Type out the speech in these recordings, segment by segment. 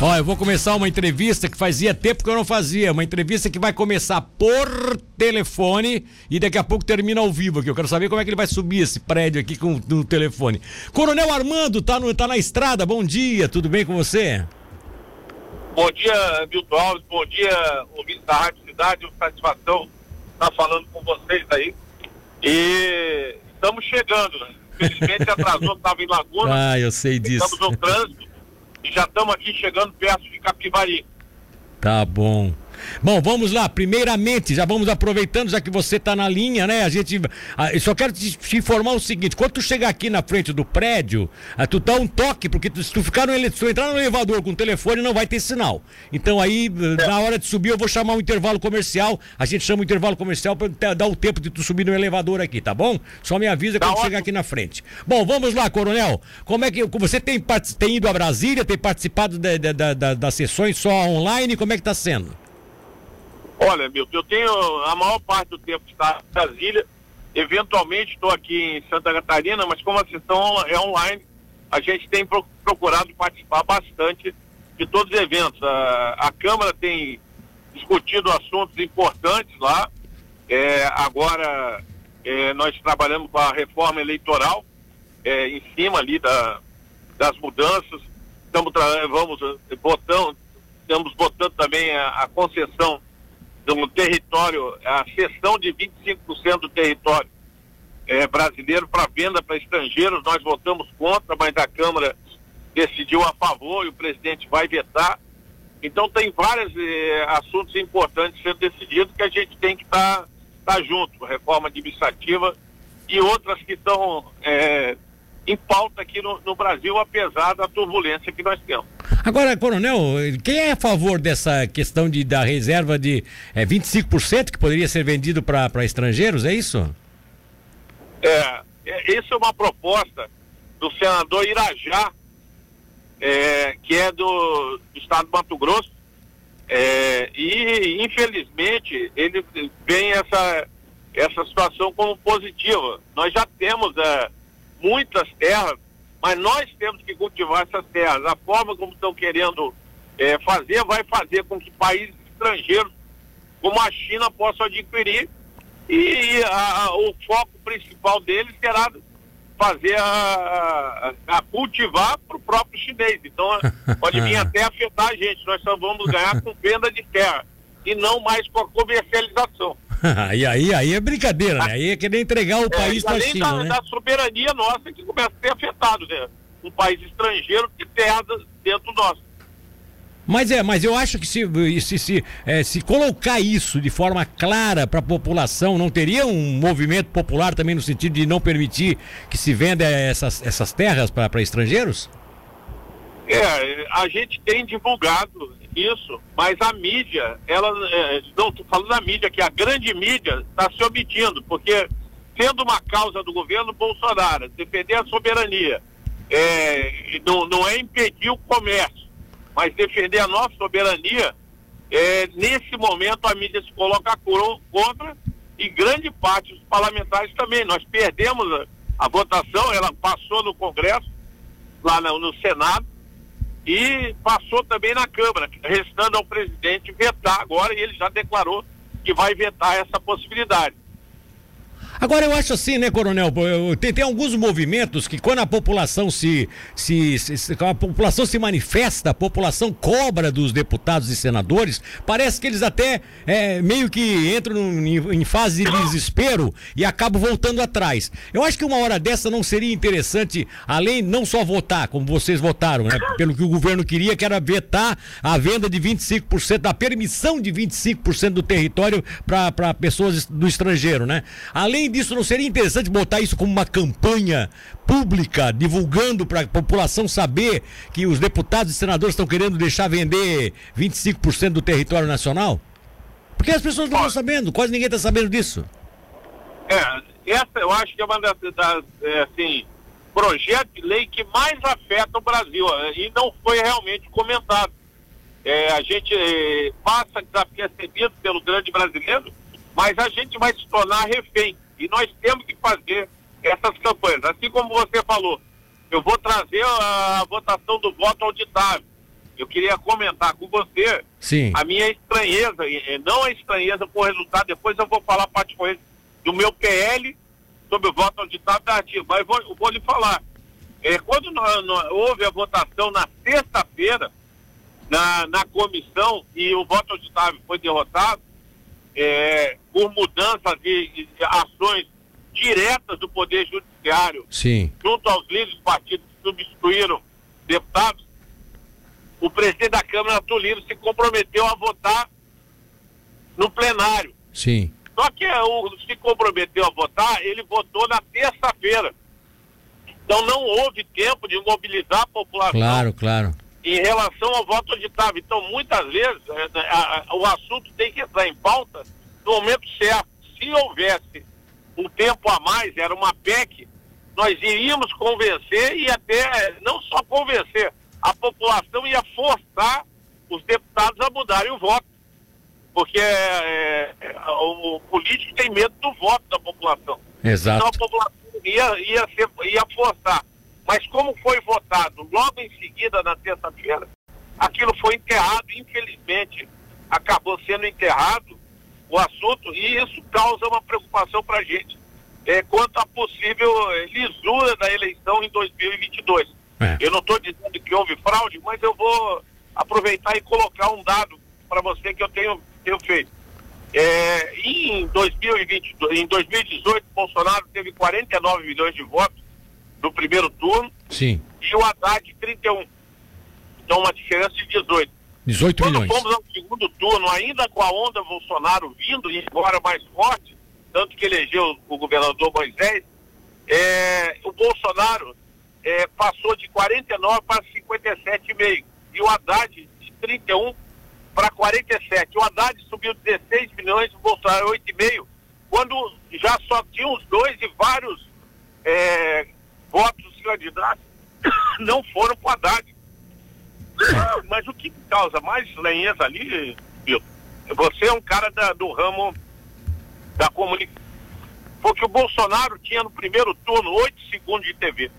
Ó, eu vou começar uma entrevista que fazia tempo que eu não fazia. Uma entrevista que vai começar por telefone e daqui a pouco termina ao vivo aqui. Eu quero saber como é que ele vai subir esse prédio aqui com no telefone. Coronel Armando, tá, no, tá na estrada. Bom dia, tudo bem com você? Bom dia, Milton Alves. Bom dia, ouvintes da Rádio Cidade. Uma satisfação estar falando com vocês aí. E estamos chegando. Né? Infelizmente atrasou, estava em Laguna. Ah, eu sei disso. Estamos no trânsito e já estamos aqui chegando perto de Capivari. Tá bom. Bom, vamos lá. Primeiramente, já vamos aproveitando, já que você está na linha, né? A gente. Eu só quero te, te, informar o seguinte: quando tu chegar aqui na frente do prédio, ah, tu dá um toque, porque tu, se tu ficar no se tu entrar no elevador com o telefone, não vai ter sinal. Então aí, é. na hora de subir, eu vou chamar um intervalo comercial. A gente chama o intervalo comercial para dar o tempo de tu subir no elevador aqui, tá bom? Só me avisa tá quando chegar aqui na frente. Bom, vamos lá, coronel. Como é que. Você tem, tem ido a Brasília, tem participado das sessões só online? Como é que está sendo? Olha, Milton, eu tenho a maior parte do tempo estar em Brasília. Eventualmente estou aqui em Santa Catarina, mas como a sessão é online, a gente tem procurado participar bastante de todos os eventos. A, a Câmara tem discutido assuntos importantes lá. É, agora é, nós trabalhamos com a reforma eleitoral é, em cima ali da, das mudanças. Estamos vamos botando, estamos botando também a, a concessão do território, a cessão de 25% do território é, brasileiro para venda para estrangeiros. Nós votamos contra, mas a Câmara decidiu a favor e o presidente vai vetar. Então tem vários eh, assuntos importantes sendo decididos que a gente tem que estar tá, tá junto, reforma administrativa e outras que estão eh, em pauta aqui no, no Brasil, apesar da turbulência que nós temos. Agora, coronel, quem é a favor dessa questão de, da reserva de é, 25% que poderia ser vendido para estrangeiros, é isso? É, é, essa é uma proposta do senador Irajá, é, que é do, do, estado do Mato Grosso, é, e infelizmente ele vem essa, essa situação como positiva. Nós já temos é, muitas terras mas nós temos que cultivar essas terras. A forma como estão querendo é, fazer vai fazer com que países estrangeiros, como a China, possam adquirir. E a, a, o foco principal deles será fazer a, a cultivar para o próprio chinês. Então pode vir até afetar a gente. Nós só vamos ganhar com venda de terra e não mais com a comercialização. e aí, aí é brincadeira, né? Aí é querer entregar o é, país para a China, da, né? da soberania nossa que começa a ser afetado, né? Um país estrangeiro que terra dentro nosso. Mas é, mas eu acho que se, se, se, é, se colocar isso de forma clara para a população, não teria um movimento popular também no sentido de não permitir que se venda essas, essas terras para estrangeiros? É, a gente tem divulgado isso, mas a mídia, ela, é, não estou falando da mídia, que a grande mídia está se omitindo, porque sendo uma causa do governo Bolsonaro, defender a soberania, é, não, não é impedir o comércio, mas defender a nossa soberania, é, nesse momento a mídia se coloca contra e grande parte dos parlamentares também. Nós perdemos a, a votação, ela passou no Congresso, lá no, no Senado, e passou também na Câmara, restando ao presidente vetar agora, e ele já declarou que vai vetar essa possibilidade. Agora eu acho assim, né, Coronel? Tem, tem alguns movimentos que quando a população se, se, se, a população se manifesta, a população cobra dos deputados e senadores, parece que eles até é, meio que entram em, em, fase de desespero e acabam voltando atrás. Eu acho que uma hora dessa não seria interessante, além não só votar, como vocês votaram, né, pelo que o governo queria, que era vetar a venda de 25%, a permissão de 25% do território para pessoas do estrangeiro, né? Além Além disso, não seria interessante botar isso como uma campanha pública, divulgando para a população saber que os deputados e senadores estão querendo deixar vender 25% do território nacional? Porque as pessoas não estão sabendo, quase ninguém está sabendo disso. É, essa eu acho que é uma das, das é, assim, projetos de lei que mais afeta o Brasil e não foi realmente comentado. É, a gente é, passa desapercebido pelo grande brasileiro, mas a gente vai se tornar refém. E nós temos que fazer essas campanhas. Assim como você falou, eu vou trazer a votação do voto auditável. eu queria comentar com você Sim. a minha estranheza, não a estranheza com o resultado, depois eu vou falar particularmente do meu PL sobre o voto auditado da ativa, mas eu vou, vou lhe falar. É, quando nós, nós, houve a votação na sexta-feira, na, na comissão, e o voto auditável foi derrotado, é, por mudança de, de, ações diretas do Poder Judiciário Sim. junto aos líderes do partido que substituíram deputados, o presidente da Câmara, Tulino, se comprometeu a votar no plenário. Sim. Só que o, se comprometeu a votar, ele votou na terça-feira. Então não houve tempo de mobilizar a população. Claro, claro. Em relação ao voto auditável. Então, muitas vezes, a, a, a, o assunto tem que entrar em pauta no momento certo. Se houvesse um tempo a mais, era uma PEC, nós iríamos convencer e até não só convencer, a população ia forçar os deputados a mudarem o voto. Porque é, o político tem medo do voto da população. Exato. Então a população ia, ia, ser, ia forçar. Mas como foi votado logo em seguida, na terça-feira, aquilo foi enterrado, infelizmente, acabou sendo enterrado o assunto e isso causa uma preocupação para a gente é, quanto à possível lisura da eleição em 2022. É. Eu não estou dizendo que houve fraude, mas eu vou aproveitar e colocar um dado para você que eu tenho, tenho feito. É, em, 2022, em 2018, Bolsonaro teve 49 milhões de votos no primeiro turno. Sim. E o Haddad 31. Então, uma diferença de 18. 18 Quando milhões. fomos ao segundo turno, ainda com a onda Bolsonaro vindo, e embora mais forte, tanto que elegeu o governador Moisés, é, o Bolsonaro é, passou de 49 para 57,5 e o Haddad de 31 para 47. O Haddad subiu 16 milhões, o Bolsonaro 8,5, quando já só tinha os dois e vários é, votos dos candidatos não foram para o Haddad. Mas o que causa mais estranheza ali, Milton, você é um cara da, do ramo da comunicação. Porque o Bolsonaro tinha no primeiro turno 8 segundos de TV.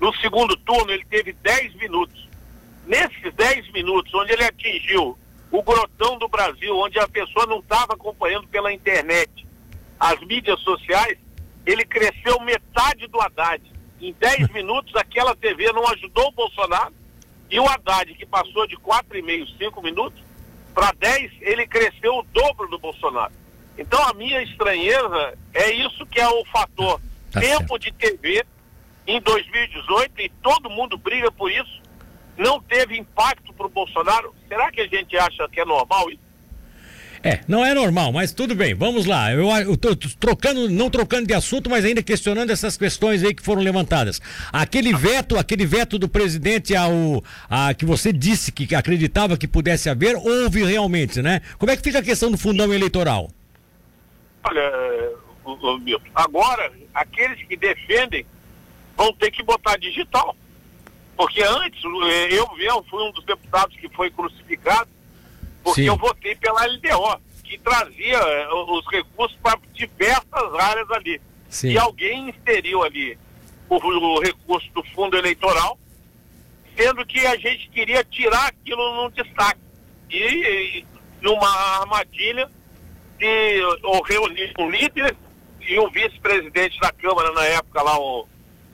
No segundo turno ele teve 10 minutos. Nesses 10 minutos, onde ele atingiu o grotão do Brasil, onde a pessoa não estava acompanhando pela internet as mídias sociais, ele cresceu metade do Haddad. Em 10 minutos, aquela TV não ajudou o Bolsonaro. E o Haddad, que passou de 4,5, 5 minutos, para 10, ele cresceu o dobro do Bolsonaro. Então a minha estranheza é isso que é o fator Tá tempo certo. de TV em 2018 e todo mundo briga por isso. Não teve impacto para o Bolsonaro. Será que a gente acha que é normal isso? É, não é normal, mas tudo bem, vamos lá. Eu, tô trocando, não trocando de assunto, mas ainda questionando essas questões aí que foram levantadas. Aquele veto, aquele veto do presidente ao a, que você disse que acreditava que pudesse haver, houve realmente, né? Como é que fica a questão do fundão eleitoral? Olha, Milton, agora aqueles que defendem vão ter que botar digital. Porque antes, eh, eu mesmo fui um dos deputados que foi crucificado, porque Sim. eu votei pela LDO, que trazia eh, os recursos para diversas áreas ali. Sim. E alguém inseriu ali o, o recurso do fundo eleitoral, sendo que a gente queria tirar aquilo num destaque. E, e numa armadilha de ou reunir com líderes e o vice-presidente da Câmara na época lá, o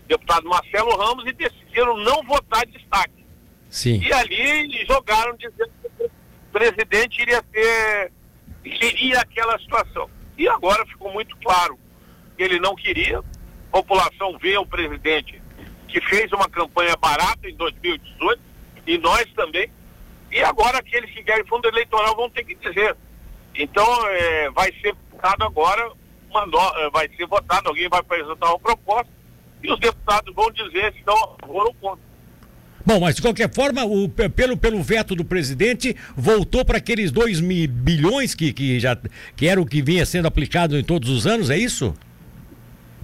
deputado Marcelo Ramos, e decidiram não votar destaque. Sim. E ali jogaram dizendo presidente iria ter, queria aquela situação. E agora ficou muito claro que ele não queria. A população vê o presidente que fez uma campanha barata em 2018, e nós também. E agora aqueles que querem fundo eleitoral vão ter que dizer. Então eh, vai ser votado agora, uma no- eh, vai ser votado, alguém vai apresentar uma proposta e os deputados vão dizer se estão a favor ou contra. Bom, mas de qualquer forma, o, pe- pelo, pelo veto do presidente, voltou para aqueles 2 mi- bilhões que, que, já, que era o que vinha sendo aplicado em todos os anos, é isso?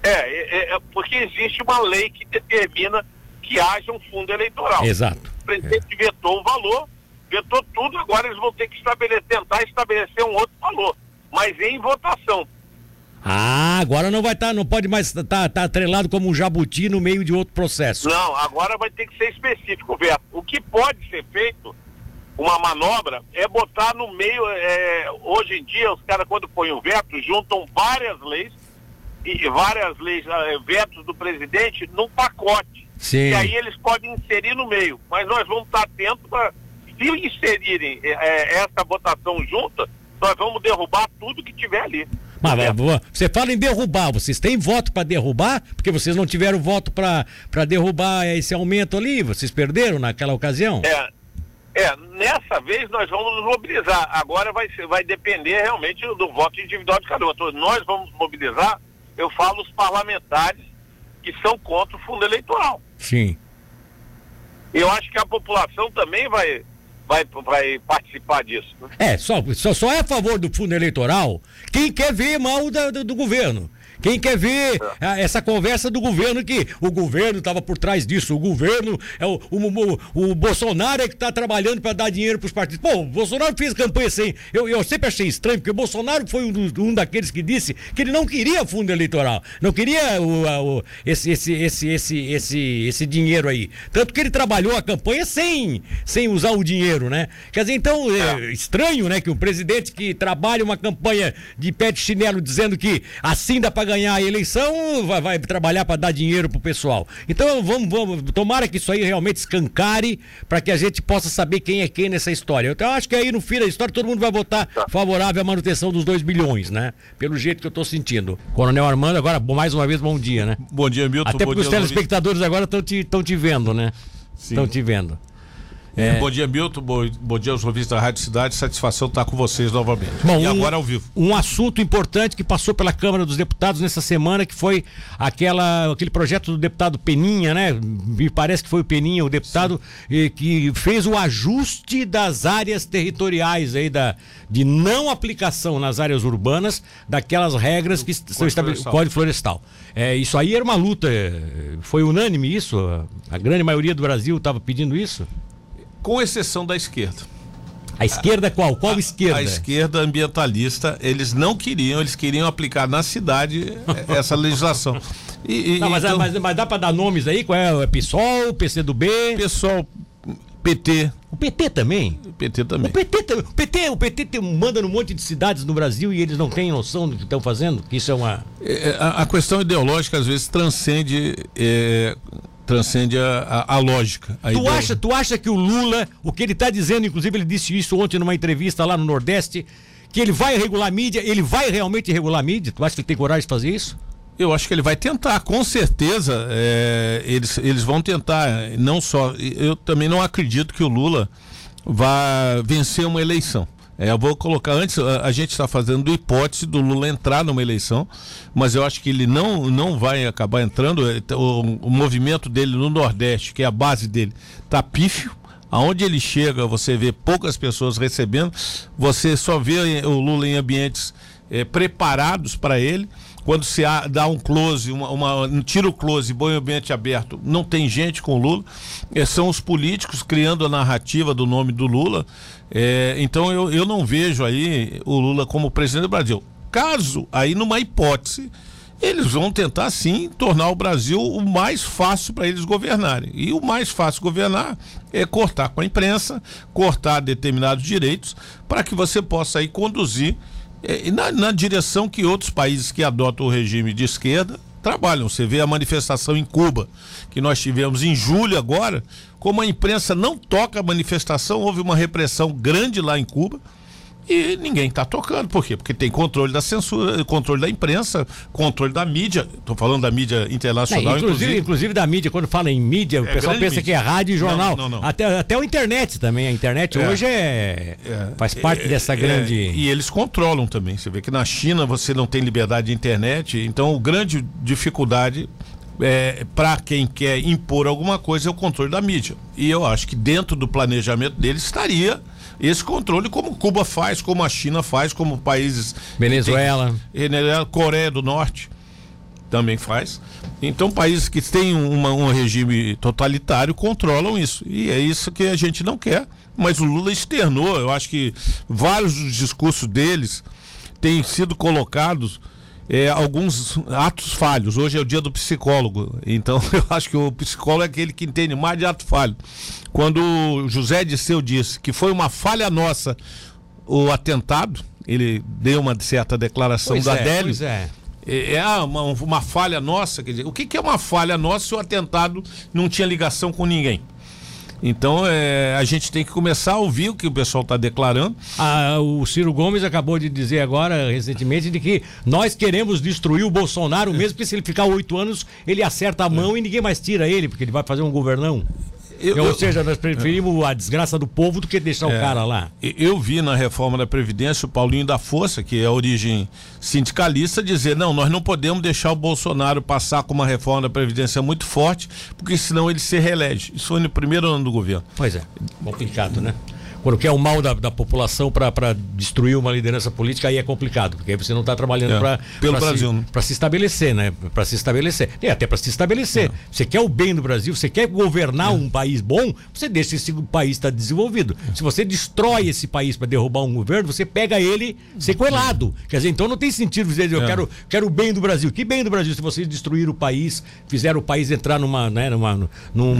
É, é, é porque existe uma lei que determina que haja um fundo eleitoral. Exato. O presidente vetou o valor, vetou tudo, agora eles vão ter que estabelecer, tentar estabelecer um outro valor, mas em votação. Ah, agora não vai estar, não pode mais estar atrelado como um jabuti no meio de outro processo. Não, agora vai ter que ser específico, Beto. O que pode ser feito uma manobra, é botar no meio, é, hoje em dia, os caras quando põem o veto, juntam várias leis, e várias leis, é, vetos do presidente num pacote. Sim. E aí eles podem inserir no meio. Mas nós vamos estar atentos para, se inserirem é, é, essa votação junta, nós vamos derrubar tudo que tiver ali. Mas, você fala em derrubar, vocês têm voto para derrubar? Porque vocês não tiveram voto para derrubar esse aumento ali, vocês perderam naquela ocasião? É, é, nessa vez nós vamos nos mobilizar. Agora vai, vai depender realmente do voto individual de cada um. Então, nós vamos mobilizar, eu falo os parlamentares que são contra o fundo eleitoral. Sim. Eu acho que a população também vai, vai, vai participar disso. Né? É, só, só, só é a favor do fundo eleitoral quem quer ver mal da, do, do governo. Quem quer ver é. essa conversa do governo que o governo estava por trás disso, o governo é o, o, o, o Bolsonaro é que está trabalhando para dar dinheiro para os partidos. Pô, o Bolsonaro fez campanha sem. Eu, eu sempre achei estranho, porque o Bolsonaro foi um, um daqueles que disse que ele não queria fundo eleitoral, não queria o, o, esse, esse, esse, esse, esse, esse dinheiro aí. Tanto que ele trabalhou a campanha sem, sem usar o dinheiro, né? Quer dizer, então, é, é estranho, né, que o presidente que trabalha uma campanha de pé de chinelo dizendo que assim dá para ganhar a eleição, vai, vai trabalhar para dar dinheiro pro pessoal. Então vamos, vamos, tomara que isso aí realmente escancare para que a gente possa saber quem é quem nessa história. Então, eu acho que aí no fim da história todo mundo vai votar tá. favorável à manutenção dos 2 bilhões, né? Pelo jeito que eu tô sentindo. Coronel Armando, agora mais uma vez bom dia, né? Bom dia, Milton. Até porque os telespectadores agora estão te, te vendo, né? Estão te vendo. É... Bom dia, Milton. Bom, bom dia aos ouvintes da Rádio Cidade. Satisfação estar com vocês novamente. Bom, e um, agora ao vivo. Um assunto importante que passou pela Câmara dos Deputados nessa semana, que foi aquela, aquele projeto do deputado Peninha, né? Me parece que foi o Peninha, o deputado, eh, que fez o ajuste das áreas territoriais aí, da, de não aplicação nas áreas urbanas daquelas regras que são estabelecidas. Código Florestal. É, isso aí era uma luta. Eh, foi unânime isso? A grande maioria do Brasil estava pedindo isso? Com exceção da esquerda. A esquerda qual? Qual a, esquerda? A esquerda ambientalista, eles não queriam, eles queriam aplicar na cidade essa legislação. E, e, não, mas, então, mas, mas, dá para dar nomes aí? Qual é? é PSOL, PCdoB? PSOL, PT. O PT também? O PT também. O PT, o PT, o PT tem, manda num monte de cidades no Brasil e eles não têm noção do que estão fazendo? Que isso é uma. É, a, a, questão ideológica às vezes transcende. É, transcende a, a, a lógica. A tu, acha, tu acha que o Lula, o que ele está dizendo, inclusive ele disse isso ontem numa entrevista lá no Nordeste, que ele vai regular a mídia, ele vai realmente regular a mídia? Tu acha que ele tem coragem de fazer isso? Eu acho que ele vai tentar, com certeza. É, eles, eles vão tentar. Não só. Eu também não acredito que o Lula vá vencer uma eleição. É, eu vou colocar antes, a, a gente está fazendo hipótese do Lula entrar numa eleição, mas eu acho que ele não, não vai acabar entrando. É, o, o movimento dele no Nordeste, que é a base dele, tá pífio. Aonde ele chega, você vê poucas pessoas recebendo, você só vê o Lula em ambientes é, preparados para ele quando se dá um close, uma, uma, um tiro close, bom ambiente aberto, não tem gente com Lula, é, são os políticos criando a narrativa do nome do Lula. É, então eu, eu não vejo aí o Lula como presidente do Brasil. Caso, aí numa hipótese, eles vão tentar sim tornar o Brasil o mais fácil para eles governarem. E o mais fácil governar é cortar com a imprensa, cortar determinados direitos, para que você possa aí conduzir na, na direção que outros países que adotam o regime de esquerda trabalham. Você vê a manifestação em Cuba, que nós tivemos em julho agora, como a imprensa não toca a manifestação, houve uma repressão grande lá em Cuba e ninguém está tocando. Por quê? Porque tem controle da censura, controle da imprensa, controle da mídia. Estou falando da mídia internacional. É, inclusive, inclusive, inclusive. da mídia, quando fala em mídia, o é pessoal pensa mídia. que é rádio e jornal. Não, não, não. Até, até o internet também. A internet é. hoje é, é, faz parte é, dessa grande. E eles controlam também. Você vê que na China você não tem liberdade de internet. Então, o grande dificuldade é, para quem quer impor alguma coisa é o controle da mídia. E eu acho que dentro do planejamento deles estaria esse controle, como Cuba faz, como a China faz, como países. Venezuela. Tem, Coreia do Norte também faz. Então, países que têm uma, um regime totalitário controlam isso. E é isso que a gente não quer. Mas o Lula externou, eu acho que vários dos discursos deles têm sido colocados é, alguns atos falhos. Hoje é o dia do psicólogo, então eu acho que o psicólogo é aquele que entende mais de ato falho. Quando o José Disseu disse que foi uma falha nossa o atentado, ele deu uma certa declaração Pois da é, Adélio. pois é. É é uma, uma falha nossa, quer dizer, o que, que é uma falha nossa se o atentado não tinha ligação com ninguém? Então é, a gente tem que começar a ouvir o que o pessoal está declarando. Ah, o Ciro Gomes acabou de dizer agora, recentemente, de que nós queremos destruir o Bolsonaro, mesmo que se ele ficar oito anos, ele acerta a mão e ninguém mais tira ele, porque ele vai fazer um governão. Eu- Ou seja, nós preferimos a desgraça do povo do que deixar o cara lá. Eu vi na reforma da Previdência o Paulinho da Força, que é a origem sindicalista, dizer: não, nós não podemos deixar o Bolsonaro passar com uma reforma da Previdência muito forte, porque senão ele se reelege. Isso foi no primeiro ano do governo. Pois é, complicado, né? Quando quer o mal da, da população para destruir uma liderança política, aí é complicado, porque aí você não está trabalhando É, para pelo Brasil, né? para se estabelecer, né? Para se estabelecer. E até para se estabelecer. Você quer o bem do Brasil, você quer governar um país bom, você deixa esse país estar desenvolvido. Se você destrói esse país para derrubar um governo, você pega ele sequelado. Quer dizer, então não tem sentido dizer eu É. quero, quero o bem do Brasil. Que bem do Brasil se vocês destruíram o país, fizeram o país entrar numa, né, numa num,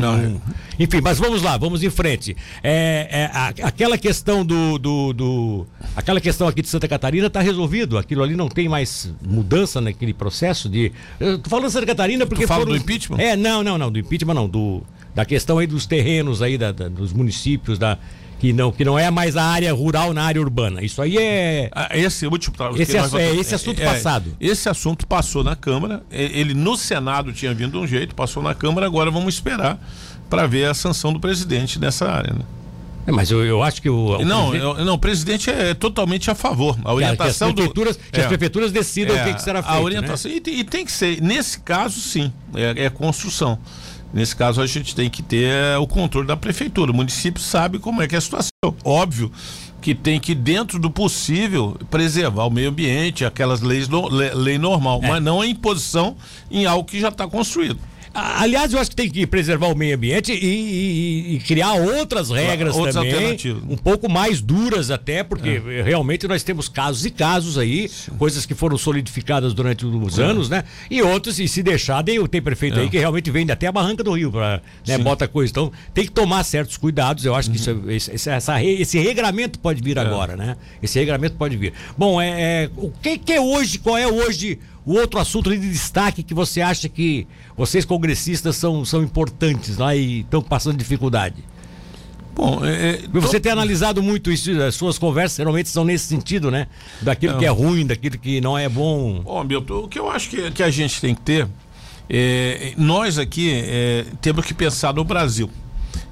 enfim, mas vamos lá, vamos em frente. É, é, a- aquela questão do, do, do- Aquela questão aqui de Santa Catarina está resolvido. Aquilo ali não tem mais mudança naquele processo de. Eu tô falando Santa Catarina porque. fala foram- do impeachment? É, não, não, não. Do impeachment não. Do, da questão aí dos terrenos aí, da, da- dos municípios, da. Que não, que não é mais a área rural na área urbana. Isso aí é. Ah, Esse último tra- Esse é, esse assunto passado. Esse assunto passou na Câmara. Ele no Senado tinha vindo de um jeito, passou na Câmara. Agora vamos esperar para ver a sanção do presidente nessa área. Né? É, mas eu, eu acho que o. o Não, presidente- eu- não, o presidente é totalmente a favor. A que, a- que as orientação prefeituras, do que as É. prefeituras decidam É, o que, que será feito. A né? orientação. E, tem- e tem que ser, nesse caso, sim, é, é construção. Nesse caso, a gente tem que ter é, o controle da prefeitura. O município sabe como é que é a situação. Óbvio que tem que, dentro do possível, preservar o meio ambiente, aquelas leis, lei normal, É. mas não a imposição em algo que já está construído. Aliás, eu acho que tem que preservar o meio ambiente e, e- e criar outras regras Outras também, um pouco mais duras até, porque realmente nós temos casos e casos aí, coisas que foram solidificadas durante os anos, né? E outros, e se deixar, tem, prefeito aí que realmente vende até a barranca do Rio, pra, né? Sim. Bota coisa. Então, tem que tomar certos cuidados. Eu acho que isso, é- esse, esse- essa esse regramento pode vir agora, né? Esse regramento pode vir. Bom, é, é, o que, que é hoje, qual é hoje o outro assunto de destaque que você acha que vocês congressistas são, são importantes lá e estão passando dificuldade? Bom, é, é, Você tem analisado muito isso, as suas conversas geralmente são nesse sentido, né? Daquilo que é ruim, daquilo que não é bom. Bom, Milton, o que eu acho que, que a gente tem que ter, é, nós aqui é, temos que pensar no Brasil.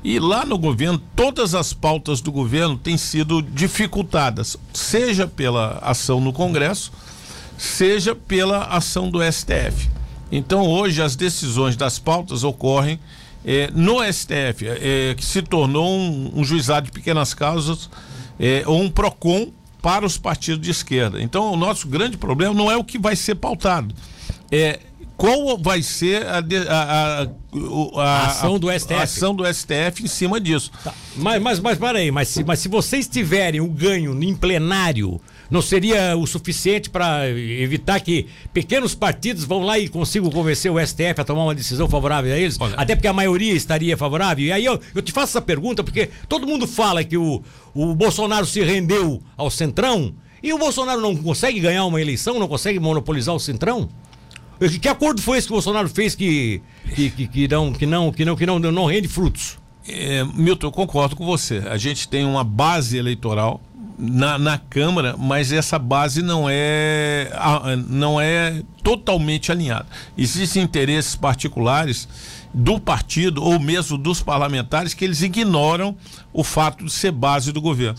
E lá no governo, todas as pautas do governo têm sido dificultadas, seja pela ação no Congresso, seja pela ação do STF. Então, hoje, as decisões das pautas ocorrem eh, no STF, eh, que se tornou um, um juizado de pequenas causas eh, ou um PROCON para os partidos de esquerda. Então, o nosso grande problema não é o que vai ser pautado, é qual vai ser a, a- a- a- ação do STF. ação do STF em cima disso. Tá, Mas, mas, mas peraí, mas se, mas se vocês tiverem o ganho em plenário, não seria o suficiente para evitar que pequenos partidos vão lá e consigam convencer o STF a tomar uma decisão favorável a eles? Olha- Até porque a maioria estaria favorável. E aí eu, eu te faço essa pergunta porque todo mundo fala que o, o Bolsonaro se rendeu ao Centrão e o Bolsonaro não consegue ganhar uma eleição, não consegue monopolizar o Centrão? Que, que acordo foi esse que o Bolsonaro fez que, que, que, que não, que, não, que, não, que não, não rende frutos? É, Milton, eu concordo com você. A gente tem uma base eleitoral na, na Câmara, mas essa base não é, não é totalmente alinhada. Existem interesses particulares do partido ou mesmo dos parlamentares que eles ignoram o fato de ser base do governo.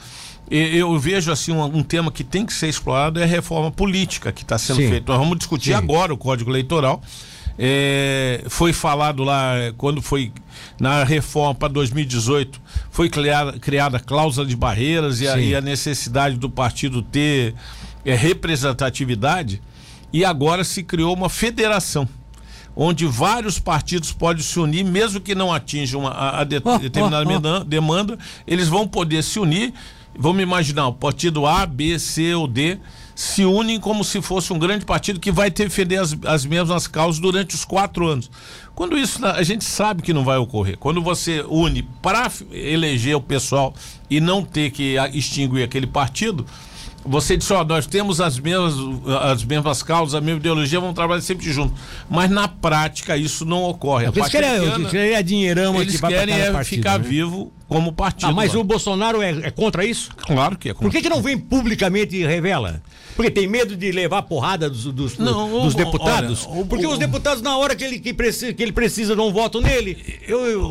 Eu vejo assim um, um tema que tem que ser explorado é a reforma política que está sendo feita. Nós vamos discutir Sim. agora o Código Eleitoral. É, foi falado lá eh, quando foi na reforma para 2018 foi criada, criada a cláusula de barreiras e a, e a necessidade do partido ter eh, representatividade e agora se criou uma federação onde vários partidos podem se unir mesmo que não atinjam a, a de- ó, determinada ó. meda- demanda eles vão poder se unir vamos imaginar, o partido A, B, C ou D se unem como se fosse um grande partido que vai defender as, as mesmas causas durante os quatro anos. Quando isso a gente sabe que não vai ocorrer. Quando você une para eleger o pessoal e não ter que extinguir aquele partido, você disse, ó, nós temos as mesmas, as mesmas causas, a mesma ideologia, vamos trabalhar sempre juntos. Mas na prática isso não ocorre. Eles querem, eles querem dinheirão eles querem é ficar né? vivo como partido. Ah, mas lá. o Bolsonaro é, é, contra isso? Claro que é contra. Por que, que não vem publicamente e revela? Porque tem medo de levar porrada dos, dos, não, dos o, deputados? Olha, o, Porque o, os deputados, na hora que ele, que precisa, que ele precisa de um voto nele, eu, eu,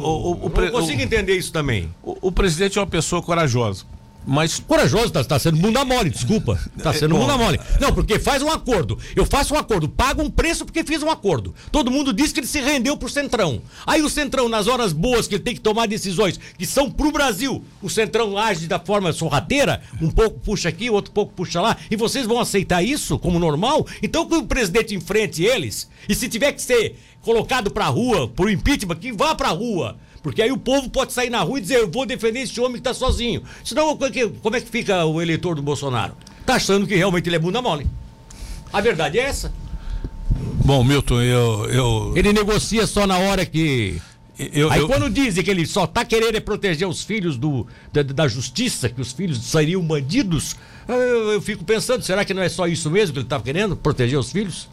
eu não consigo entender isso também. o presidente é uma pessoa corajosa. Mas. Corajoso, tá, tá sendo bunda mole, desculpa. Tá é, sendo é, bunda mole. Não, porque faz um acordo. Eu faço um acordo, pago um preço porque fiz um acordo. Todo mundo diz que ele se rendeu pro Centrão. Aí o Centrão, nas horas boas que ele tem que tomar decisões que são pro Brasil, o Centrão age da forma sorrateira, um pouco puxa aqui, outro pouco puxa lá, e vocês vão aceitar isso como normal? Então que o presidente enfrente eles, e se tiver que ser colocado pra rua, por impeachment, que vá pra rua. Porque aí o povo pode sair na rua e dizer, eu vou defender esse homem que está sozinho. Senão, como é que fica o eleitor do Bolsonaro? Tá achando que realmente ele é bunda mole. A verdade é essa. Bom, Milton, eu. eu... Ele negocia só na hora que. Eu, Aí eu... quando dizem que ele só tá querendo é proteger os filhos do, da, da justiça, que os filhos seriam bandidos, eu, eu, fico pensando, será que não é só isso mesmo que ele tá querendo? Proteger os filhos?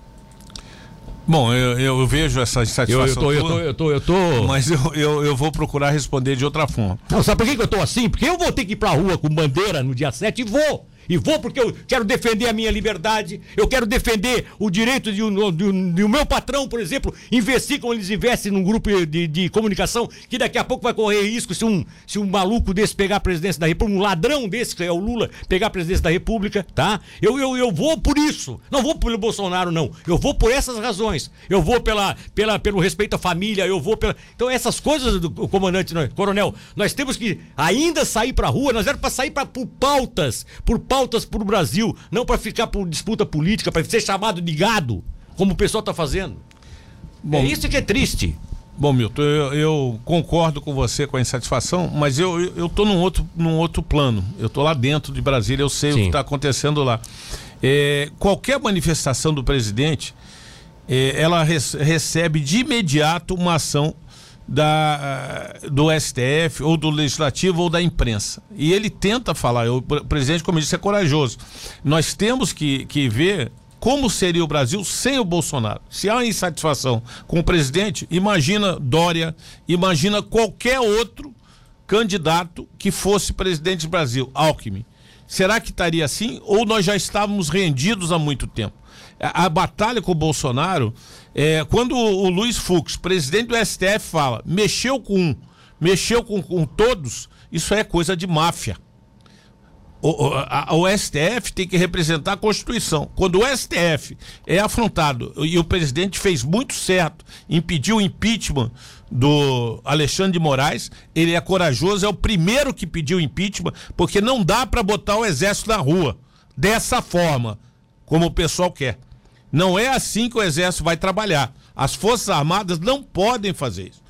Bom, eu, eu vejo essa insatisfação. Eu, eu, tô, eu, tô, eu, tô, eu tô. Mas eu, eu, eu vou procurar responder de outra forma. Não, sabe por que, que eu tô assim? Porque eu vou ter que ir pra rua com bandeira no dia 7 e vou. E vou porque eu quero defender a minha liberdade, eu quero defender o direito de, de, de, de o meu patrão, por exemplo, investir como eles investem num grupo de, de, comunicação que daqui a pouco vai correr risco se um, se um maluco desse pegar a presidência da República, um ladrão desse, que é o Lula, pegar a presidência da República, tá? Eu, eu, eu vou por isso. Não vou pelo Bolsonaro, não. Eu vou por essas razões. Eu vou pela, pela, pelo respeito à família, eu vou pela. Então, essas coisas do comandante, coronel, nós temos que ainda sair pra rua, nós éramos pra sair pra, por pautas, por pautas pautas para o Brasil, não para ficar por disputa política, para ser chamado de gado, como o pessoal está fazendo. Bom, é isso que é triste. Bom, Milton, eu, eu, concordo com você com a insatisfação, mas eu, eu tô num outro, num outro plano. Eu tô lá dentro de Brasília, eu sei Sim. o que está acontecendo lá. É, qualquer manifestação do presidente, é, ela res, recebe de imediato uma ação da, do STF ou do Legislativo ou da imprensa. E ele tenta falar, o presidente, como disse, é corajoso. Nós temos que, que ver como seria o Brasil sem o Bolsonaro. Se há insatisfação com o presidente, imagina Dória, imagina qualquer outro candidato que fosse presidente do Brasil, Alckmin. Será que estaria assim ou nós já estávamos rendidos há muito tempo? A, a batalha com o Bolsonaro é, quando o, Luiz Fux, presidente do STF, fala mexeu com um, mexeu com, com todos, isso é coisa de máfia. O, o, a, o, STF tem que representar a Constituição. Quando o STF é afrontado e o presidente fez muito certo, impediu o impeachment do Alexandre de Moraes, ele é corajoso, é o primeiro que pediu impeachment, porque não dá para botar o exército na rua dessa forma, como o pessoal quer. Não é assim que o Exército vai trabalhar. As Forças Armadas não podem fazer isso.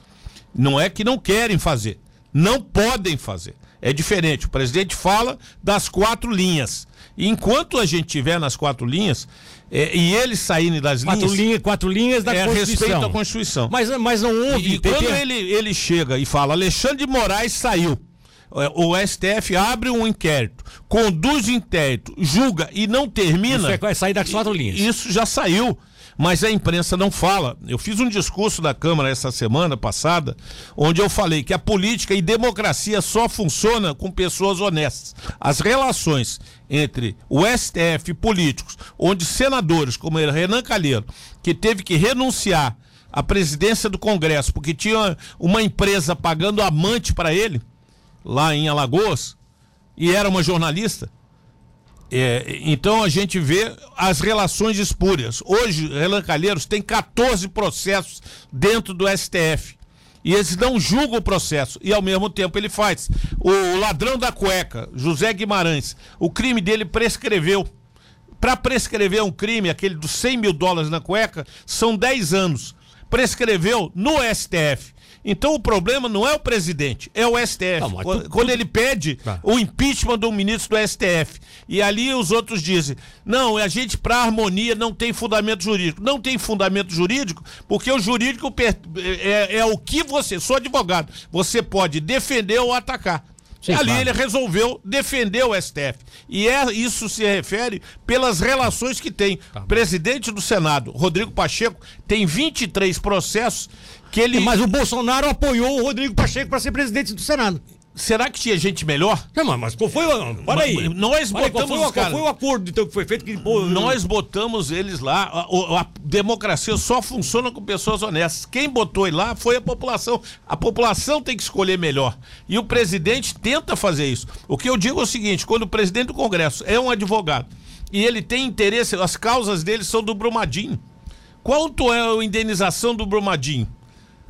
Não é que não querem fazer. Não podem fazer. É diferente. O presidente fala das quatro linhas. E enquanto a gente tiver nas quatro linhas, é, e eles saírem das quatro linhas. Linha, quatro linhas da é Constituição. respeito à Constituição. Mas, mas não houve. E, e quando ele, ele chega e fala, Alexandre de Moraes saiu. É, o STF abre um inquérito, conduz o inquérito, julga e não termina. Isso é, sair das quatro linhas. Isso já saiu. Mas a imprensa não fala. Eu fiz um discurso da Câmara essa semana passada, onde eu falei que a política e democracia só funciona com pessoas honestas. As relações entre o STF e políticos, onde senadores como Renan Calheiro, que teve que renunciar à presidência do Congresso porque tinha uma empresa pagando amante para ele, lá em Alagoas e era uma jornalista. É, então a gente vê as relações espúrias. Hoje, Relan Calheiros tem 14 processos dentro do STF. E eles não julgam o processo. E ao mesmo tempo ele faz. O ladrão da cueca, José Guimarães, o crime dele prescreveu. Para prescrever um crime, aquele dos 100 mil dólares na cueca, são 10 anos. Prescreveu no STF. Então o problema não é o presidente, é o STF. Não, quando, tu, quando tu... ele pede tá. o impeachment do ministro do STF. E ali os outros dizem: não, a gente, para harmonia, não tem fundamento jurídico. Não tem fundamento jurídico, porque o jurídico é, é o que você, sou advogado, você pode defender ou atacar. Sim, Ali claro. ele resolveu defender o STF. E é, isso se refere pelas relações que tem. Tá Presidente do Senado, Rodrigo Pacheco, tem 23 processos que ele. Mas o Bolsonaro apoiou o Rodrigo Pacheco para ser presidente do Senado. Será que tinha gente melhor? Não, mas qual foi o. Para aí. Nós botamos. Qual foi, qual foi o acordo então, que foi feito? Que, pô, nós botamos eles lá. A, a, democracia só funciona com pessoas honestas. Quem botou ele lá foi a população. A população tem que escolher melhor. E o presidente tenta fazer isso. O que eu digo é o seguinte: quando o presidente do Congresso é um advogado e ele tem interesse, as causas dele são do Brumadinho. Quanto é a indenização do Brumadinho?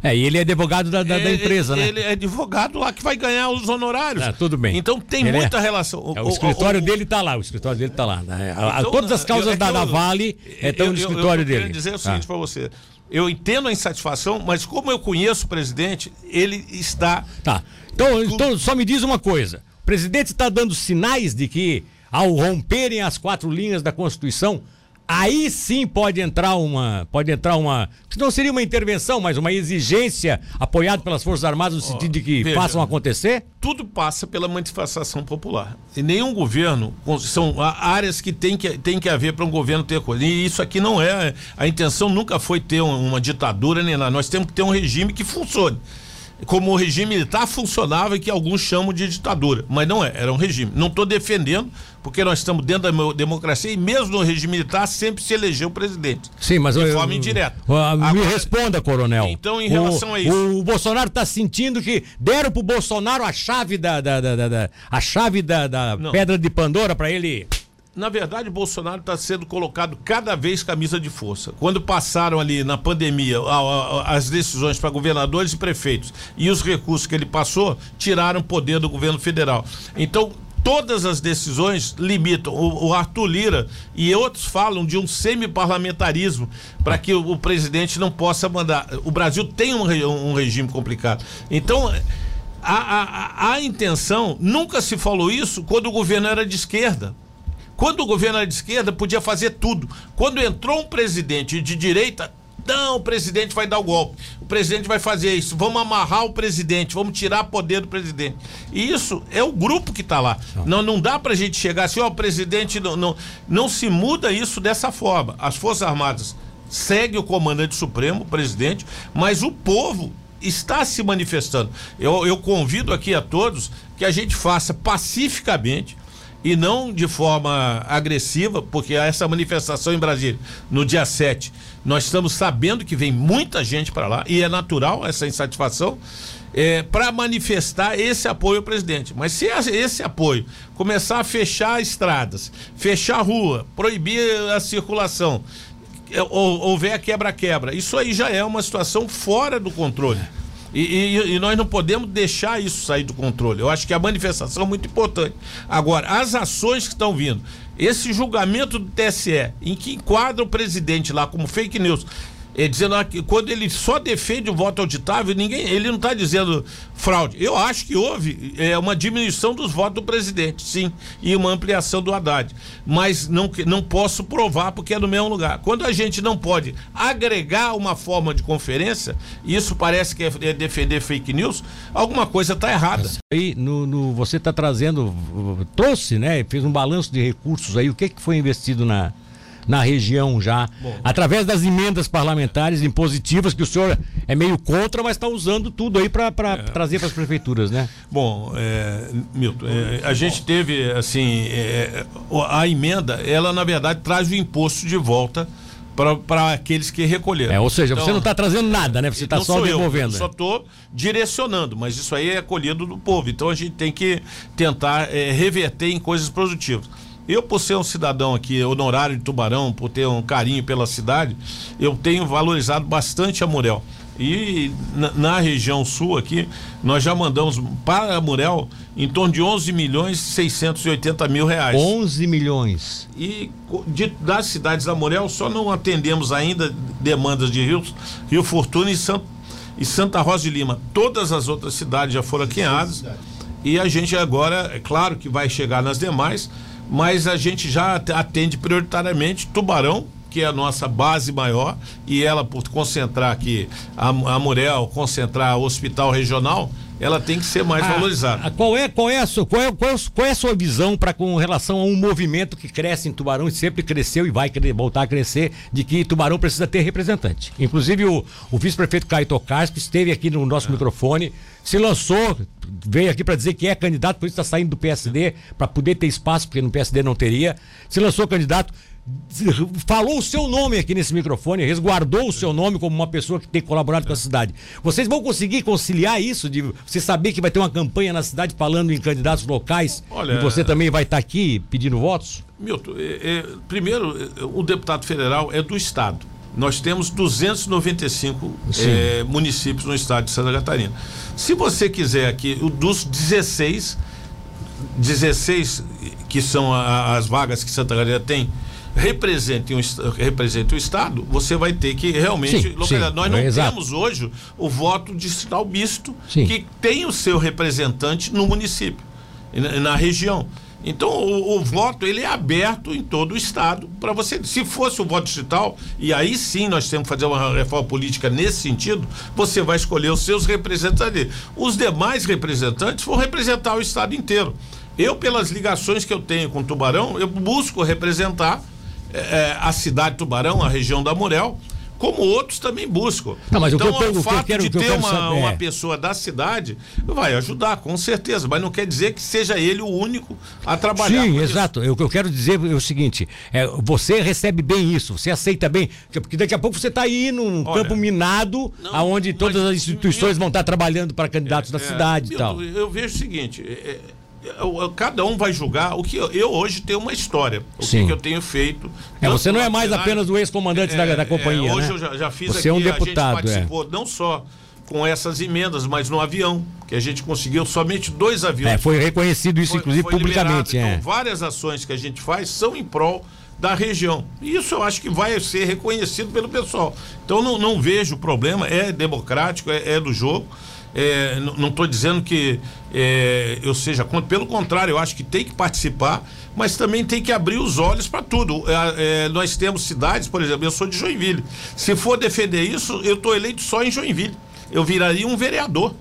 É, e ele é advogado da, da, da empresa, ele, né? Ele é advogado lá que vai ganhar os honorários. É, tudo bem. Então tem ele muita é, relação. O, é, o escritório o, dele está lá, o escritório dele está lá. Né? Então, Todas as causas eu, é da, da Vale estão no escritório eu, dele. Eu quero dizer o seguinte ah. para você. Eu entendo a insatisfação, mas como eu conheço o presidente, ele está. Tá. Então, então só me diz uma coisa. O presidente está dando sinais de que, ao romperem as quatro linhas da Constituição, aí sim pode entrar uma, pode entrar uma, não seria uma intervenção, mas uma exigência apoiada pelas Forças Armadas no sentido de que veja, façam acontecer? Tudo passa pela manifestação popular. E nenhum governo, são áreas que tem que, tem que haver para um governo ter coisa. E isso aqui não é, a intenção nunca foi ter uma ditadura nem nada. Nós temos que ter um regime que funcione como o regime militar funcionava e que alguns chamam de ditadura, mas não é, era um regime. Não estou defendendo, porque nós estamos dentro da democracia e mesmo no regime militar sempre se elegeu o presidente. Sim, mas de eu, forma indireta. Agora, me responda, coronel. Então, em relação o, a isso, o Bolsonaro está sentindo que deram para o Bolsonaro a chave da, da, da, da a chave da, da pedra de Pandora para ele na verdade, o Bolsonaro está sendo colocado cada vez camisa de força. Quando passaram ali na pandemia as decisões para governadores e prefeitos e os recursos que ele passou, tiraram o poder do governo federal. Então, todas as decisões limitam. O, o Arthur Lira e outros falam de um semi-parlamentarismo para que o, o, presidente não possa mandar. O Brasil tem um, um regime complicado. Então. A, a, a intenção, nunca se falou isso quando o governo era de esquerda. Quando o governo era de esquerda, podia fazer tudo. Quando entrou um presidente de direita, não, o presidente vai dar o golpe. O presidente vai fazer isso. Vamos amarrar o presidente, vamos tirar poder do presidente. E isso é o grupo que está lá. Não, não, dá para a gente chegar assim, ó, o presidente não, não, não se muda isso dessa forma. As Forças Armadas seguem o comandante supremo, o presidente, mas o povo está se manifestando. Eu, eu convido aqui a todos que a gente faça pacificamente e não de forma agressiva, porque essa manifestação em Brasília, no dia 7, nós estamos sabendo que vem muita gente para lá e é natural essa insatisfação. É, para manifestar esse apoio ao presidente. Mas se esse apoio começar a fechar estradas, fechar rua, proibir a circulação, é, ou, houver quebra-quebra, isso aí já é uma situação fora do controle. E, e, e, nós não podemos deixar isso sair do controle. Eu acho que a manifestação é muito importante. Agora, as ações que estão vindo, esse julgamento do TSE, em que enquadra o presidente lá como fake news, é, dizendo que quando ele só defende o voto auditável, ninguém, ele não está dizendo fraude. Eu acho que houve é, uma diminuição dos votos do presidente, sim, e uma ampliação do Haddad. Mas não, não posso provar porque é no mesmo lugar. Quando a gente não pode agregar uma forma de conferência, isso parece que é, é defender fake news, alguma coisa está errada. Aí, no, no você está trazendo, trouxe, né? Fez um balanço de recursos aí, o que, que foi investido na na região já, Bom. através das emendas parlamentares impositivas, que o senhor é meio contra, mas está usando tudo aí para é. trazer para as prefeituras, né? Bom, é, Milton, é, a gente teve, assim, é, a emenda, ela na verdade traz o imposto de volta para aqueles que recolheram. É, ou seja, então, você não está trazendo nada, né? Você está só devolvendo. Eu, eu só estou direcionando, mas isso aí é colhido do povo. Então a gente tem que tentar é, reverter em coisas produtivas. Eu, por ser um cidadão aqui, honorário de Tubarão, por ter um carinho pela cidade, eu tenho valorizado bastante a Murel. E na, na, região sul aqui, nós já mandamos para a Murel em torno de 11 milhões e 680 mil reais. 11 milhões. E de, das cidades da Murel, só não atendemos ainda demandas de Rio, Rio Fortuna e Santo e Santa Rosa de Lima. Todas as outras cidades já foram aquinhadas. E a gente agora, é claro que vai chegar nas demais, mas a gente já atende prioritariamente Tubarão, que é a nossa base maior, e ela, por concentrar aqui a, a Murel, concentrar o hospital regional, ela tem que ser mais ah, valorizada. Ah, qual é, qual é a sua, qual é, qual é, qual é a sua visão para com relação a um movimento que cresce em Tubarão e sempre cresceu e vai voltar a crescer, de que Tubarão precisa ter representante? Inclusive o, o vice-prefeito Caio Tocarsky esteve aqui no nosso é. microfone, se lançou, veio aqui para dizer que é candidato, por isso está saindo do PSD, para poder ter espaço, porque no PSD não teria. Se lançou candidato falou o seu nome aqui nesse microfone, resguardou o seu nome como uma pessoa que tem colaborado com a cidade. Vocês vão conseguir conciliar isso de você saber que vai ter uma campanha na cidade falando em candidatos locais Olha, e você também vai estar tá aqui pedindo votos? Milton, é, é, primeiro, é, o deputado federal é do Estado. Nós temos 295 é, municípios no estado de Santa Catarina. Se você quiser aqui, dos 16, 16 que são a, as vagas que Santa Catarina tem, represente, um, represente o Estado, você vai ter que realmente sim. Sim, Nós não é temos hoje o voto distrital misto sim. que tem o seu representante no município, na, na região. Então o, o, voto ele é aberto em todo o estado para você. Se fosse o voto digital e aí sim nós temos que fazer uma reforma política nesse sentido, você vai escolher os seus representantes. Os demais representantes vão representar o estado inteiro. Eu pelas ligações que eu tenho com Tubarão, eu busco representar é, a cidade de Tubarão, a região da Murel, como outros também buscam. Não, mas então, o, que eu, o fato quero, de ter uma, uma, pessoa da cidade vai ajudar, com certeza, mas não quer dizer que seja ele o único a trabalhar. Sim, exato. O que eu quero dizer é o seguinte: é, você recebe bem isso, você aceita bem, porque daqui a pouco você está aí num Olha, campo minado, não, aonde todas as instituições vão estar trabalhando para candidatos é, da cidade é, e tal. Eu, eu vejo o seguinte. É, cada um vai julgar o que eu, eu hoje tenho uma história o que, que, eu tenho feito é, você não é mais apenas o ex-comandante é, da, da, companhia é, hoje né? eu já, já fiz você aqui, é um deputado a gente participou não só com essas emendas mas no avião que a gente conseguiu somente dois aviões é, foi reconhecido isso foi, inclusive foi publicamente liberado, então, várias ações que a gente faz são em prol da região. Isso eu acho que vai ser reconhecido pelo pessoal. Então não, não vejo problema, é democrático, é, é do jogo. É, não estou dizendo que é, eu seja contra, pelo contrário, eu acho que tem que participar, mas também tem que abrir os olhos para tudo. É, é, nós temos cidades, por exemplo, eu sou de Joinville. Se for defender isso, eu estou eleito só em Joinville. Eu viraria um vereador.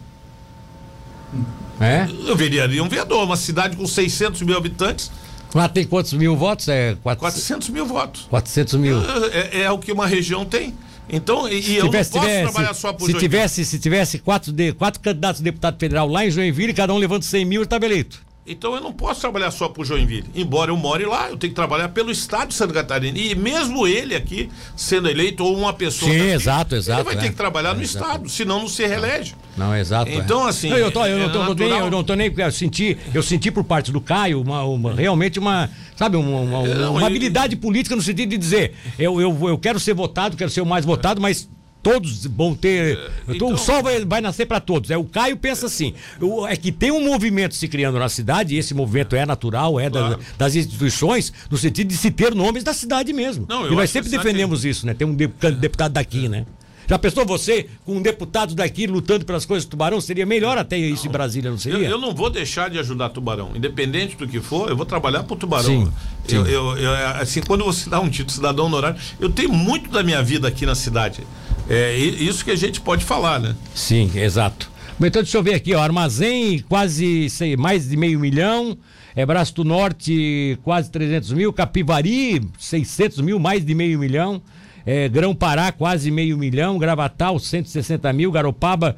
É? Eu viraria um vereador, uma cidade com 600 mil habitantes. Lá tem quantos mil votos? É 400 mil votos. 400 mil. É, é o que uma região tem. Então, e, e eu tivesse, não posso tivesse, trabalhar só por se tivesse, se tivesse quatro, de, quatro candidatos a deputado federal lá em Joinville, cada um levando 100 mil, estava eleito. Então eu não posso trabalhar só por Joinville. Embora eu more lá, eu tenho que trabalhar pelo estado de Santa Catarina. E mesmo ele aqui, sendo eleito, ou uma pessoa. Sim, daqui, exato, exato. Ele vai é. ter que trabalhar é, no estado, senão não se reelege. Não, exato. É. Então, assim. Não, eu, tô, eu, é não tô, não nem, eu não tô nem. Eu senti, eu senti por parte do Caio uma, uma realmente uma. Sabe, uma, uma, uma, habilidade política no sentido de dizer: eu, eu, eu quero ser votado, quero ser o mais votado, mas todos vão ter. É, então, o sol vai, vai nascer para todos. É, o Caio pensa assim: o, é que tem um movimento se criando na cidade, e esse movimento é natural, é claro. da, das instituições, no sentido de se ter nomes da cidade mesmo. Não, e nós sempre defendemos isso, né? Tem um deputado daqui, né? Já pensou você com um deputado daqui lutando pelas coisas do Tubarão? Seria melhor até isso em Brasília, não seria? Eu, eu, não vou deixar de ajudar Tubarão. Independente do que for, eu vou trabalhar para o Tubarão. Sim, sim. Eu, eu, eu, assim, quando você dá um título cidadão honorário, eu tenho muito da minha vida aqui na cidade. É isso que a gente pode falar, né? Sim, exato. Então, deixa eu ver aqui, ó. Armazém, quase sei, mais de meio milhão. É Braço do Norte, quase 300 mil. Capivari, 600 mil, mais de meio milhão. É, Grão Pará, quase meio milhão. Gravatal, 160 mil. Garopaba,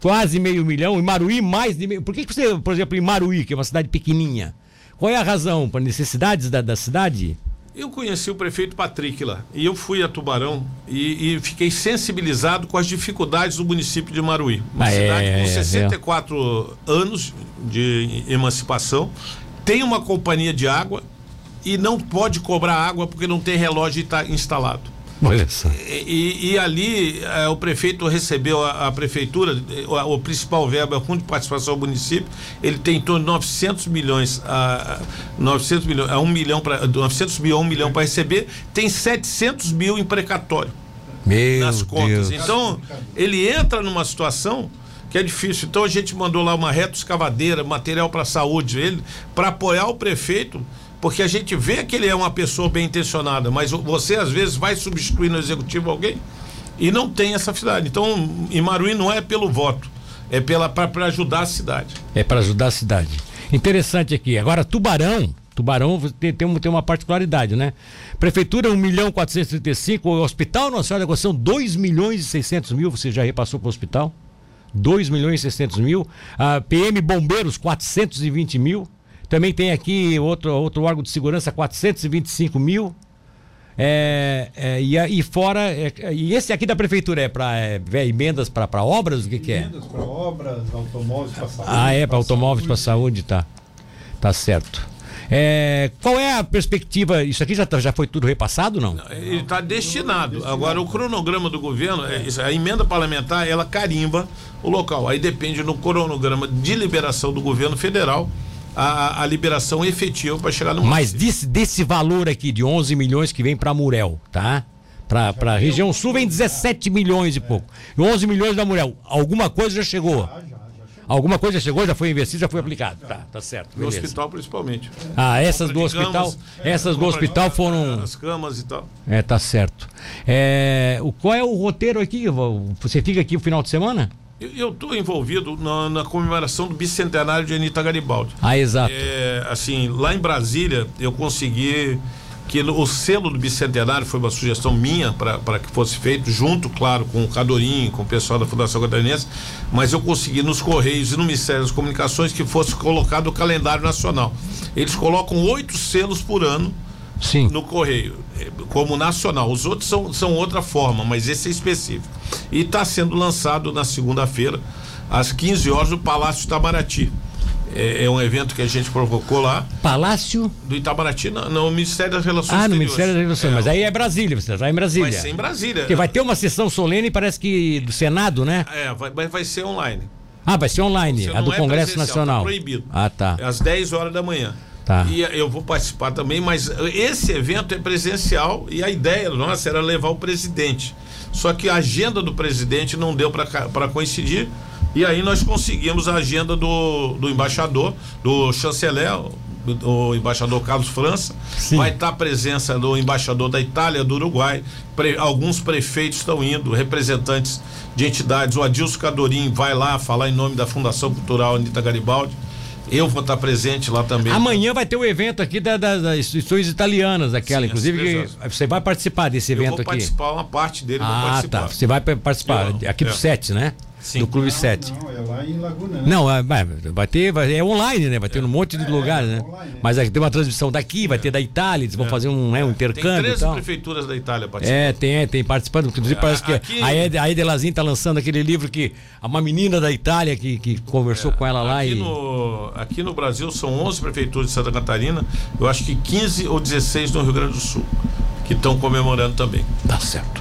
quase meio milhão. E Maruí, mais de meio. Por que, que você, por exemplo, em Maruí, que é uma cidade pequenininha, qual é a razão? Para necessidades da, da cidade? Eu conheci o prefeito Patrick lá e eu fui a Tubarão e, e fiquei sensibilizado com as dificuldades do município de Maruí. Uma ah, cidade é, com 64 é. anos de emancipação, tem uma companhia de água e não pode cobrar água porque não tem relógio instalado. Olha só. E, e ali é, o prefeito recebeu a, a prefeitura, o, o, principal verbo é o Fundo de Participação do Município, ele tem em torno de 900 milhões a, 900 milhões, a 1 milhão para 900 mil a 1 milhão para receber, tem 700 mil em precatório. Meu nas contas. Deus. Então, ele entra numa situação que é difícil. Então a gente mandou lá uma reto escavadeira, material para saúde, ele para apoiar o prefeito, porque a gente vê que ele é uma pessoa bem intencionada, mas você às vezes vai substituir no executivo alguém e não tem essa cidade. Então, Imaruí não é pelo voto, é pela para ajudar a cidade. É para ajudar a cidade. Interessante aqui. Agora Tubarão, Tubarão tem, tem, tem uma particularidade, né? Prefeitura 1 milhão 435, o Hospital Nacional da Educação 2 milhões e 600 mil, você já repassou para o hospital? 2 milhões e 600 mil. A PM Bombeiros, 420 mil. Também tem aqui outro, outro órgão de segurança, 425 mil. É, é, e, e, fora, é, e esse aqui da prefeitura é para é, emendas para obras? O que, que é? Emendas para obras, automóveis para saúde. Ah, é, para automóveis para saúde, tá. Tá certo. É, qual é a perspectiva? Isso aqui já, tá, já foi tudo repassado, não? Ele está destinado. Agora, o cronograma do governo, é, a emenda parlamentar, ela carimba o local. Aí depende no cronograma de liberação do governo federal. A, a, liberação efetiva para chegar no Mas desse, desse valor aqui de 11 milhões que vem para Murel, tá? Para a região sul vem 17 milhões e pouco. E 11 milhões da Murel. Alguma coisa já chegou? Alguma coisa chegou, já foi investido, já foi aplicado. Tá, tá certo. No hospital, principalmente. Ah, essas do hospital, essas do hospital foram. As camas e tal. É, tá certo. É, o, qual é o roteiro aqui? Você fica aqui o final de semana? Eu estou envolvido na, na, comemoração do bicentenário de Anitta Garibaldi. Ah, exato. É, assim, lá em Brasília, eu consegui que o selo do bicentenário foi uma sugestão minha para que fosse feito, junto, claro, com o Cadorim, com o pessoal da Fundação Catarinense, mas eu consegui nos Correios e no Ministério das Comunicações que fosse colocado o calendário nacional. Eles colocam oito selos por ano Sim. no Correio, eh, como nacional. Os outros são, são outra forma, mas esse é específico. E está sendo lançado na segunda-feira, às 15 horas, no Palácio Itamaraty. É, é, um evento que a gente provocou lá. Palácio? Do Itamaraty, no, no Ministério das Relações Ah, no Ministério das Relações, é, mas aí é Brasília, você está em Brasília. Vai ser em Brasília. Porque vai ter uma sessão solene, parece que do Senado, né? É, vai, vai ser online. Ah, vai ser online, a do é Congresso tá Nacional. Tá proibido. Ah, tá. É às 10 horas da manhã. Tá. E eu vou participar também, mas esse evento é presencial e a ideia nossa era levar o presidente. Só que a agenda do presidente não deu para coincidir e aí nós conseguimos a agenda do, do embaixador, do chanceler, o embaixador Carlos França, Sim. vai estar a presença do embaixador da Itália, do Uruguai, pre, alguns prefeitos estão indo, representantes de entidades, o Adilson Cadorim vai lá falar em nome da Fundação Cultural Anitta Garibaldi. Eu vou estar presente lá também. Amanhã vai ter o um evento aqui da, da, das instituições italianas, aquela, Sim, inclusive, você vai participar desse evento aqui. Eu vou participar, uma parte dele ah, tá. Você vai participar, eu, aqui é. do SET, né? Sim. do Clube não, 7. Não, é lá em Laguna, né? Não, é, vai ter, vai, é online, né? Vai ter é. um monte de é, lugares, né? Online, Mas aqui tem uma transmissão daqui, vai ter da Itália, eles vão fazer um, né, um intercâmbio. Tem 13 prefeituras da Itália participando. É, tem, tem participando. Inclusive parece que aqui... a Ed, a Ed Lazin tá lançando aquele livro que uma menina da Itália que, que conversou com ela lá aqui e. No, aqui no Brasil são 11 prefeituras de Santa Catarina, eu acho que 15 ou 16 no Rio Grande do Sul, que estão comemorando também. Tá certo.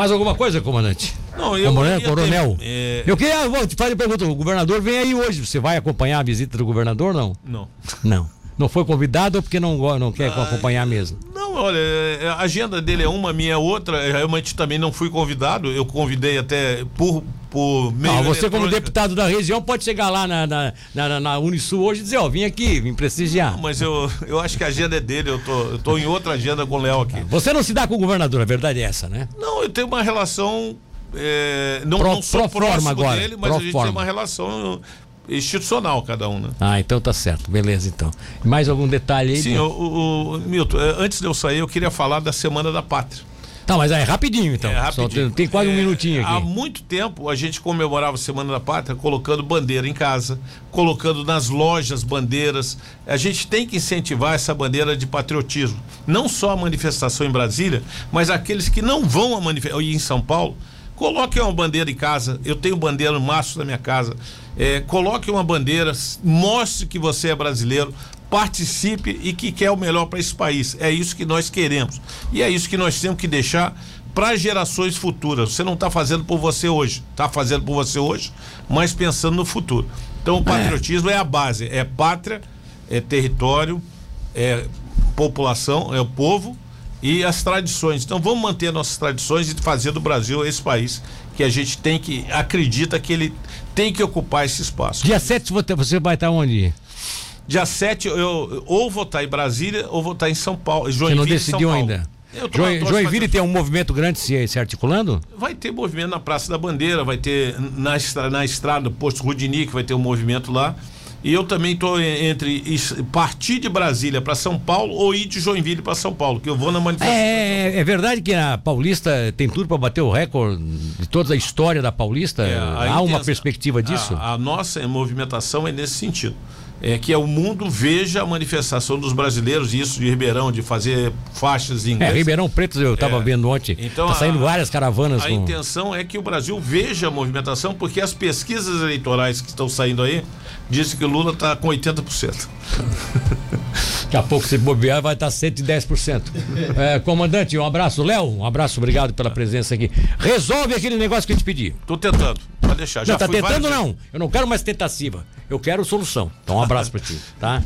Mais alguma coisa, comandante? Não, eu Coronel, coronel. Ter, é... Eu queria vou te fazer uma pergunta. O governador vem aí hoje. Você vai acompanhar a visita do governador não? Não. Não. Não foi convidado ou porque não, não quer ah, acompanhar mesmo? Não, olha, é, a agenda dele é uma, a minha é outra. Eu realmente também não fui convidado. Eu convidei até por, por meio. Não, você, como deputado da região, pode chegar lá na, na, na, na Unisul hoje e dizer: Ó, vim aqui, vim prestigiar. Não, mas eu, eu acho que a agenda é dele. Eu tô, eu tô em outra agenda com o Léo aqui. Você não se dá com o governador, a verdade é essa, né? Não, eu tenho uma relação é, não, pro, não sou pro próximo agora, dele, mas a gente forma. tem uma relação institucional cada um, né? Ah, então tá certo, beleza então. Mais algum detalhe aí? Sim, o, o, o, Milton, é, antes de eu sair, eu queria falar da Semana da Pátria. Tá, mas é rapidinho então. É rapidinho. Tem, tem, quase um é, minutinho aqui. Há muito tempo a gente comemorava a Semana da Pátria colocando bandeira em casa, colocando nas lojas bandeiras. A gente tem que incentivar essa bandeira de patriotismo. Não só a manifestação em Brasília, mas aqueles que não vão a manifestação em São Paulo Coloque uma bandeira em casa. Eu tenho bandeira no mastro da minha casa. É, coloque uma bandeira, mostre que você é brasileiro, participe e que quer o melhor para esse país. É isso que nós queremos. E é isso que nós temos que deixar para gerações futuras. Você não está fazendo por você hoje, está fazendo por você hoje, mas pensando no futuro. Então o é. patriotismo é, é a base, é pátria, é território, é população, é o povo e as tradições. Então vamos manter nossas tradições e fazer do Brasil esse país que a gente tem que acredita que ele tem que ocupar esse espaço. Dia 7 você vai estar onde? Dia 7 eu ou vou estar em Brasília ou vou estar em São Paulo. Joinville, você não decidiu ainda? Jo, Joinville tem um movimento grande se, se, articulando? Vai ter movimento na Praça da Bandeira, vai ter na, na estrada, posto Rudinique, vai ter um movimento lá. E eu também estou entre partir de Brasília para São Paulo ou ir de Joinville para São Paulo, que eu vou na manifestação. É, é verdade que a Paulista tem tudo para bater o recorde de toda a história da Paulista? É, Há uma perspectiva disso? A, a nossa movimentação é nesse sentido é que o mundo veja a manifestação dos brasileiros, isso de Ribeirão, de fazer faixas em inglês. É, Ribeirão Preto eu estava é. vendo ontem. Então, tá saindo a, várias caravanas. A com... intenção é que o Brasil veja a movimentação, porque as pesquisas eleitorais que estão saindo aí dizem que Lula está com 80%. Daqui a pouco, se bobear, vai estar 110%. É, comandante, um abraço. Léo, um abraço, obrigado pela presença aqui. Resolve aquele negócio que eu te pedi. Tô tentando, pode deixar. Já não, tá tentando não. Eu não quero mais tentativa. Eu quero solução. Então, um abraço para ti, tá?